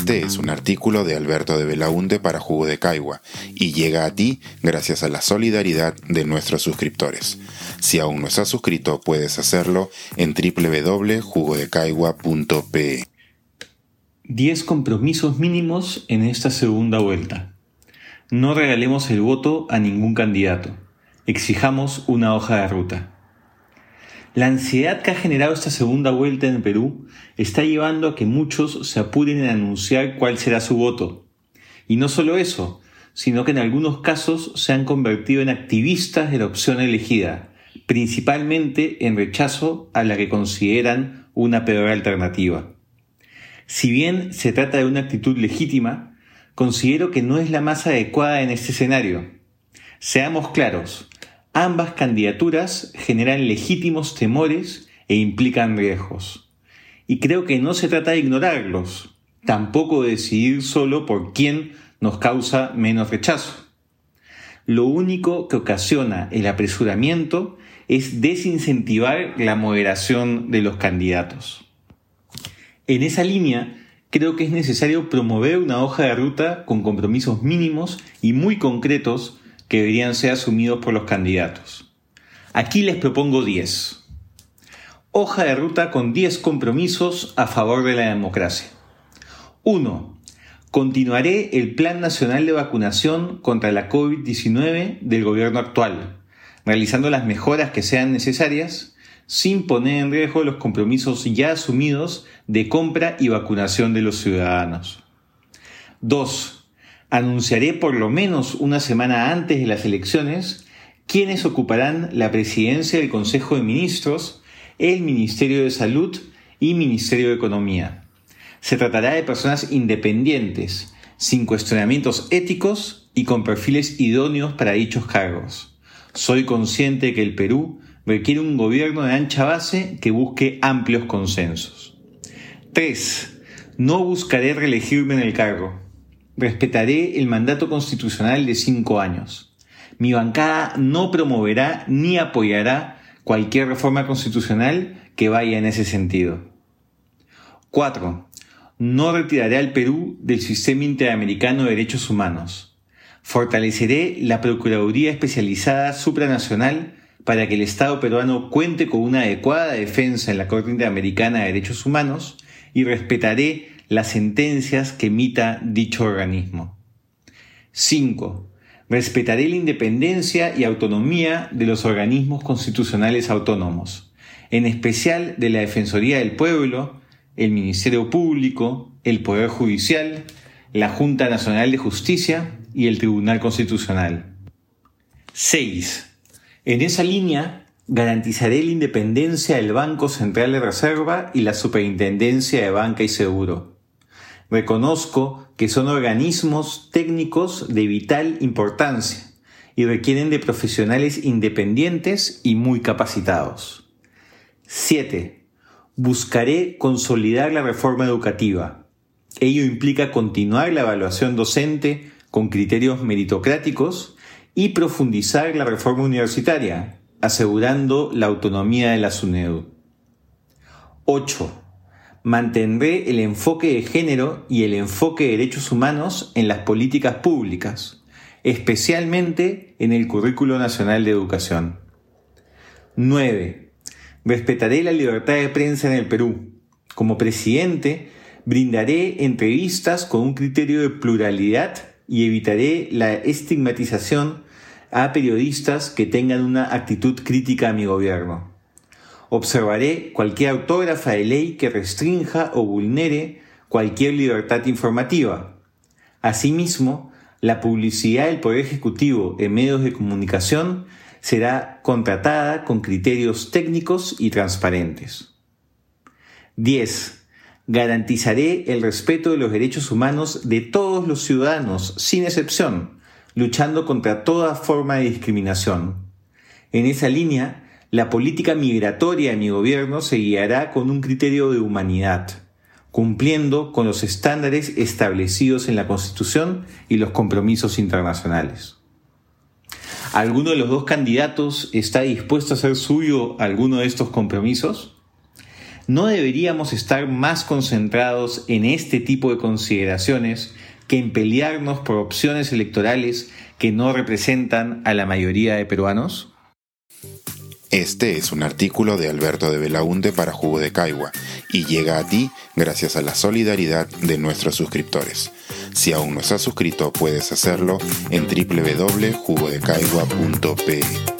Este es un artículo de Alberto de Belaunte para Jugo de Caigua y llega a ti gracias a la solidaridad de nuestros suscriptores. Si aún no estás suscrito, puedes hacerlo en www.jugodecaigua.pe. 10 compromisos mínimos en esta segunda vuelta. No regalemos el voto a ningún candidato. Exijamos una hoja de ruta. La ansiedad que ha generado esta segunda vuelta en Perú está llevando a que muchos se apuren en anunciar cuál será su voto. Y no solo eso, sino que en algunos casos se han convertido en activistas de la opción elegida, principalmente en rechazo a la que consideran una peor alternativa. Si bien se trata de una actitud legítima, considero que no es la más adecuada en este escenario. Seamos claros, Ambas candidaturas generan legítimos temores e implican riesgos. Y creo que no se trata de ignorarlos, tampoco de decidir solo por quién nos causa menos rechazo. Lo único que ocasiona el apresuramiento es desincentivar la moderación de los candidatos. En esa línea, creo que es necesario promover una hoja de ruta con compromisos mínimos y muy concretos que deberían ser asumidos por los candidatos. Aquí les propongo 10. Hoja de ruta con 10 compromisos a favor de la democracia. 1. Continuaré el Plan Nacional de Vacunación contra la COVID-19 del gobierno actual, realizando las mejoras que sean necesarias sin poner en riesgo los compromisos ya asumidos de compra y vacunación de los ciudadanos. 2 anunciaré por lo menos una semana antes de las elecciones quienes ocuparán la presidencia del Consejo de Ministros, el Ministerio de Salud y Ministerio de Economía. Se tratará de personas independientes, sin cuestionamientos éticos y con perfiles idóneos para dichos cargos. Soy consciente que el Perú requiere un gobierno de ancha base que busque amplios consensos. 3. No buscaré reelegirme en el cargo respetaré el mandato constitucional de cinco años. Mi bancada no promoverá ni apoyará cualquier reforma constitucional que vaya en ese sentido. 4. No retiraré al Perú del sistema interamericano de derechos humanos. Fortaleceré la Procuraduría Especializada Supranacional para que el Estado peruano cuente con una adecuada defensa en la Corte Interamericana de Derechos Humanos y respetaré las sentencias que emita dicho organismo. 5. Respetaré la independencia y autonomía de los organismos constitucionales autónomos, en especial de la Defensoría del Pueblo, el Ministerio Público, el Poder Judicial, la Junta Nacional de Justicia y el Tribunal Constitucional. 6. En esa línea, garantizaré la independencia del Banco Central de Reserva y la Superintendencia de Banca y Seguro. Reconozco que son organismos técnicos de vital importancia y requieren de profesionales independientes y muy capacitados. 7. Buscaré consolidar la reforma educativa. Ello implica continuar la evaluación docente con criterios meritocráticos y profundizar la reforma universitaria, asegurando la autonomía de la SUNEDU. 8 mantendré el enfoque de género y el enfoque de derechos humanos en las políticas públicas, especialmente en el Currículo Nacional de Educación. 9. Respetaré la libertad de prensa en el Perú. Como presidente, brindaré entrevistas con un criterio de pluralidad y evitaré la estigmatización a periodistas que tengan una actitud crítica a mi gobierno. Observaré cualquier autógrafa de ley que restrinja o vulnere cualquier libertad informativa. Asimismo, la publicidad del Poder Ejecutivo en medios de comunicación será contratada con criterios técnicos y transparentes. 10. Garantizaré el respeto de los derechos humanos de todos los ciudadanos, sin excepción, luchando contra toda forma de discriminación. En esa línea, la política migratoria de mi gobierno se guiará con un criterio de humanidad, cumpliendo con los estándares establecidos en la Constitución y los compromisos internacionales. ¿Alguno de los dos candidatos está dispuesto a hacer suyo alguno de estos compromisos? ¿no deberíamos estar más concentrados en este tipo de consideraciones que en pelearnos por opciones electorales que no representan a la mayoría de peruanos? Este es un artículo de Alberto de Belaunde para Jugo de Caigua y llega a ti gracias a la solidaridad de nuestros suscriptores. Si aún no estás suscrito, puedes hacerlo en www.jugodecaigua.pe.